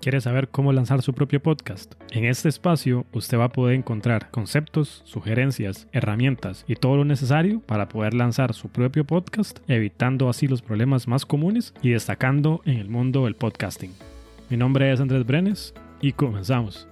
¿Quiere saber cómo lanzar su propio podcast? En este espacio usted va a poder encontrar conceptos, sugerencias, herramientas y todo lo necesario para poder lanzar su propio podcast, evitando así los problemas más comunes y destacando en el mundo del podcasting. Mi nombre es Andrés Brenes y comenzamos.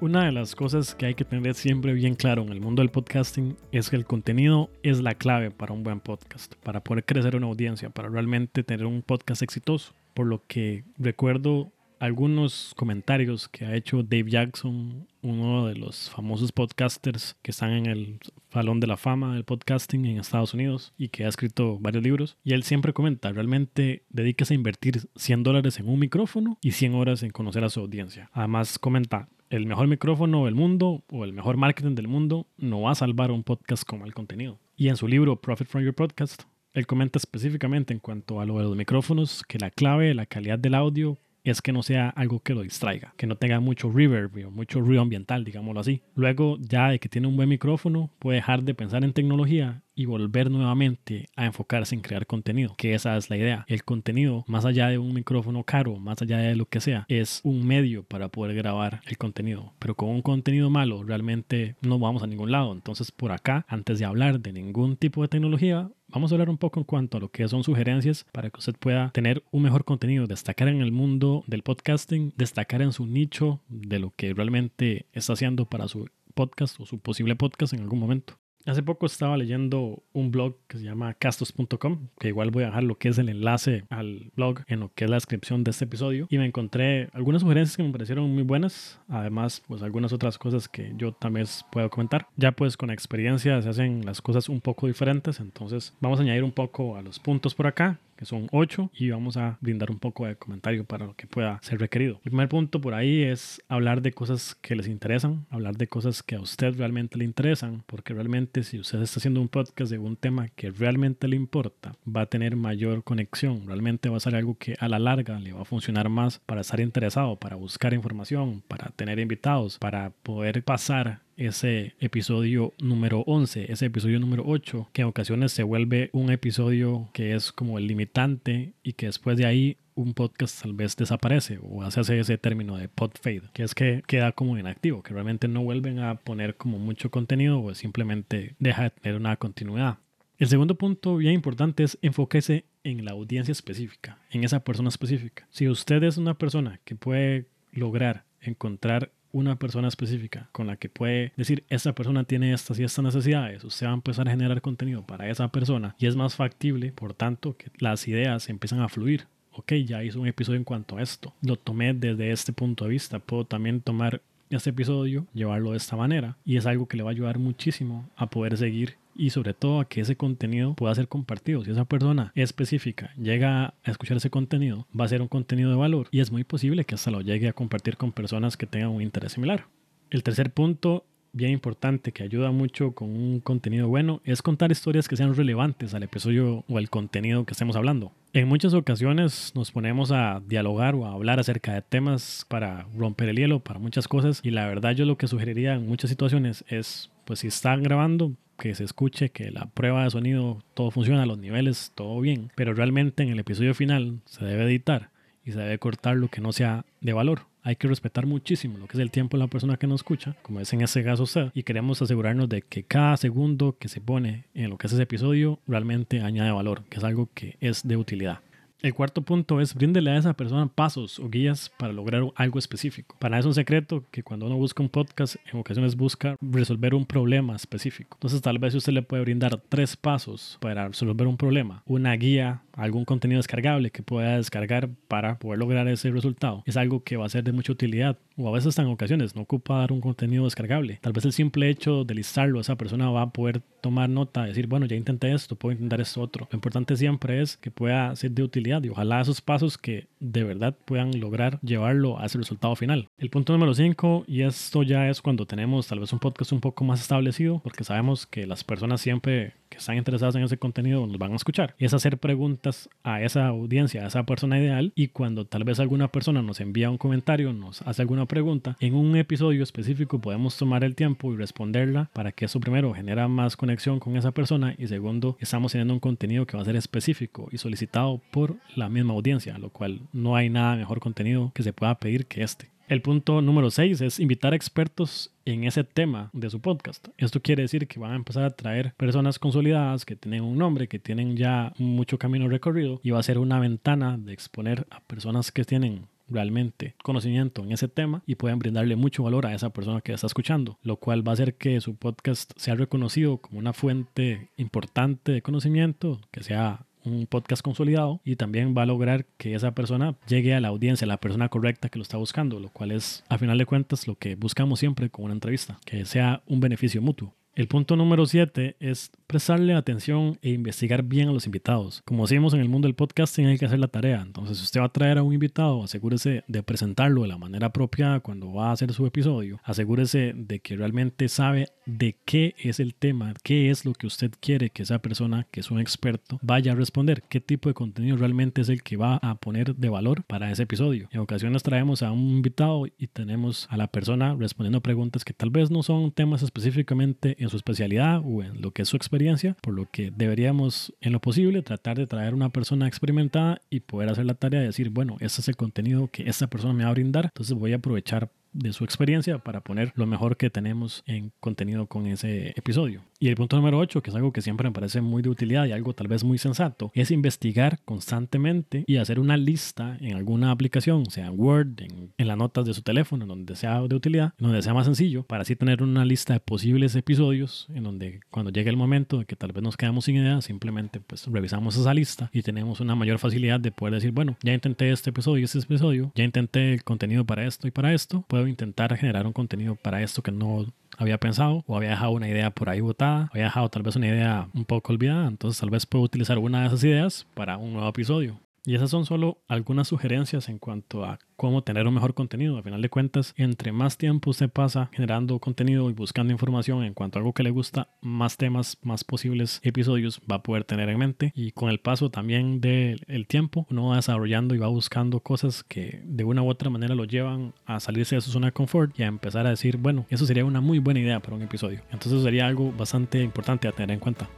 Una de las cosas que hay que tener siempre bien claro en el mundo del podcasting es que el contenido es la clave para un buen podcast, para poder crecer una audiencia, para realmente tener un podcast exitoso por lo que recuerdo algunos comentarios que ha hecho Dave Jackson, uno de los famosos podcasters que están en el Salón de la Fama del podcasting en Estados Unidos y que ha escrito varios libros. Y él siempre comenta, realmente dedíquese a invertir 100 dólares en un micrófono y 100 horas en conocer a su audiencia. Además comenta, el mejor micrófono del mundo o el mejor marketing del mundo no va a salvar un podcast como el contenido. Y en su libro Profit from Your Podcast, él comenta específicamente en cuanto a lo de los micrófonos que la clave, la calidad del audio es que no sea algo que lo distraiga, que no tenga mucho reverb mucho ruido ambiental, digámoslo así. Luego, ya de que tiene un buen micrófono, puede dejar de pensar en tecnología y volver nuevamente a enfocarse en crear contenido, que esa es la idea. El contenido, más allá de un micrófono caro, más allá de lo que sea, es un medio para poder grabar el contenido. Pero con un contenido malo, realmente no vamos a ningún lado. Entonces, por acá, antes de hablar de ningún tipo de tecnología, Vamos a hablar un poco en cuanto a lo que son sugerencias para que usted pueda tener un mejor contenido, destacar en el mundo del podcasting, destacar en su nicho de lo que realmente está haciendo para su podcast o su posible podcast en algún momento. Hace poco estaba leyendo un blog que se llama castos.com, que igual voy a dejar lo que es el enlace al blog en lo que es la descripción de este episodio. Y me encontré algunas sugerencias que me parecieron muy buenas. Además, pues algunas otras cosas que yo también puedo comentar. Ya pues con experiencia se hacen las cosas un poco diferentes. Entonces vamos a añadir un poco a los puntos por acá son ocho, y vamos a brindar un poco de comentario para lo que pueda ser requerido. El primer punto por ahí es hablar de cosas que les interesan, hablar de cosas que a usted realmente le interesan, porque realmente si usted está haciendo un podcast de un tema que realmente le importa, va a tener mayor conexión, realmente va a ser algo que a la larga le va a funcionar más para estar interesado, para buscar información, para tener invitados, para poder pasar ese episodio número 11, ese episodio número 8, que en ocasiones se vuelve un episodio que es como el limitante y que después de ahí un podcast tal vez desaparece o hace ese término de pod fade, que es que queda como inactivo, que realmente no vuelven a poner como mucho contenido o simplemente deja de tener una continuidad. El segundo punto bien importante es enfoquese en la audiencia específica, en esa persona específica. Si usted es una persona que puede lograr encontrar una persona específica con la que puede decir, esta persona tiene estas y estas necesidades, usted va a empezar a generar contenido para esa persona y es más factible, por tanto, que las ideas empiezan a fluir. Ok, ya hice un episodio en cuanto a esto. Lo tomé desde este punto de vista. Puedo también tomar este episodio, llevarlo de esta manera y es algo que le va a ayudar muchísimo a poder seguir y sobre todo a que ese contenido pueda ser compartido. Si esa persona específica llega a escuchar ese contenido, va a ser un contenido de valor y es muy posible que hasta lo llegue a compartir con personas que tengan un interés similar. El tercer punto bien importante que ayuda mucho con un contenido bueno es contar historias que sean relevantes al episodio o al contenido que estemos hablando. En muchas ocasiones nos ponemos a dialogar o a hablar acerca de temas para romper el hielo, para muchas cosas y la verdad yo lo que sugeriría en muchas situaciones es pues si están grabando que se escuche, que la prueba de sonido todo funciona, los niveles, todo bien, pero realmente en el episodio final se debe editar y se debe cortar lo que no sea de valor. Hay que respetar muchísimo lo que es el tiempo de la persona que nos escucha, como es en ese caso usted, y queremos asegurarnos de que cada segundo que se pone en lo que es ese episodio realmente añade valor, que es algo que es de utilidad. El cuarto punto es bríndele a esa persona pasos o guías para lograr algo específico. Para eso es un secreto que cuando uno busca un podcast, en ocasiones busca resolver un problema específico. Entonces tal vez usted le puede brindar tres pasos para resolver un problema, una guía, algún contenido descargable que pueda descargar para poder lograr ese resultado. Es algo que va a ser de mucha utilidad o a veces en ocasiones no ocupa dar un contenido descargable. Tal vez el simple hecho de listarlo, esa persona va a poder tomar nota, decir, bueno, ya intenté esto, puedo intentar esto otro. Lo importante siempre es que pueda ser de utilidad y ojalá esos pasos que de verdad puedan lograr llevarlo a ese resultado final. El punto número 5, y esto ya es cuando tenemos tal vez un podcast un poco más establecido, porque sabemos que las personas siempre que están interesadas en ese contenido nos van a escuchar, es hacer preguntas a esa audiencia, a esa persona ideal y cuando tal vez alguna persona nos envía un comentario, nos hace alguna pregunta, en un episodio específico podemos tomar el tiempo y responderla para que eso primero genera más conexión con esa persona y segundo, estamos teniendo un contenido que va a ser específico y solicitado por la misma audiencia, lo cual no hay nada mejor contenido que se pueda pedir que este. El punto número 6 es invitar expertos en ese tema de su podcast. Esto quiere decir que van a empezar a traer personas consolidadas que tienen un nombre, que tienen ya mucho camino recorrido y va a ser una ventana de exponer a personas que tienen realmente conocimiento en ese tema y pueden brindarle mucho valor a esa persona que está escuchando, lo cual va a hacer que su podcast sea reconocido como una fuente importante de conocimiento, que sea un podcast consolidado y también va a lograr que esa persona llegue a la audiencia, a la persona correcta que lo está buscando, lo cual es a final de cuentas lo que buscamos siempre con una entrevista, que sea un beneficio mutuo. El punto número 7 es prestarle atención e investigar bien a los invitados. Como decimos en el mundo del podcasting hay que hacer la tarea. Entonces, si usted va a traer a un invitado, asegúrese de presentarlo de la manera apropiada cuando va a hacer su episodio. Asegúrese de que realmente sabe de qué es el tema, qué es lo que usted quiere que esa persona, que es un experto, vaya a responder, qué tipo de contenido realmente es el que va a poner de valor para ese episodio. En ocasiones traemos a un invitado y tenemos a la persona respondiendo preguntas que tal vez no son temas específicamente en su especialidad o en lo que es su experiencia, por lo que deberíamos en lo posible tratar de traer una persona experimentada y poder hacer la tarea de decir, bueno, este es el contenido que esta persona me va a brindar, entonces voy a aprovechar de su experiencia para poner lo mejor que tenemos en contenido con ese episodio. Y el punto número 8, que es algo que siempre me parece muy de utilidad y algo tal vez muy sensato, es investigar constantemente y hacer una lista en alguna aplicación, sea en Word, en, las notas de su teléfono, en donde sea de utilidad, en donde sea más sencillo, para así tener una lista de posibles episodios en donde cuando llegue el momento de que tal vez nos quedamos sin idea, simplemente pues revisamos esa lista y tenemos una mayor facilidad de poder decir, bueno, ya intenté este episodio y este episodio, ya intenté el contenido para esto y para esto, puedo intentar generar un contenido para esto que no había pensado o había dejado una idea por ahí botada, había dejado tal vez una idea un poco olvidada, entonces tal vez puedo utilizar una de esas ideas para un nuevo episodio. Y esas son solo algunas sugerencias en cuanto a cómo tener un mejor contenido. A final de cuentas, entre más tiempo usted pasa generando contenido y buscando información en cuanto a algo que le gusta, más temas, más posibles episodios va a poder tener en mente. Y con el paso también del tiempo, uno va desarrollando y va buscando cosas que de una u otra manera lo llevan a salirse de su zona de confort y a empezar a decir, bueno, eso sería una muy buena idea para un episodio. Entonces sería algo bastante importante a tener en cuenta.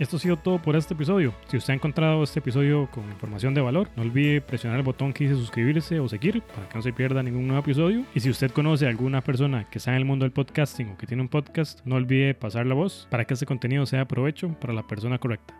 Esto ha sido todo por este episodio. Si usted ha encontrado este episodio con información de valor, no olvide presionar el botón que dice suscribirse o seguir para que no se pierda ningún nuevo episodio. Y si usted conoce a alguna persona que está en el mundo del podcasting o que tiene un podcast, no olvide pasar la voz para que este contenido sea de provecho para la persona correcta.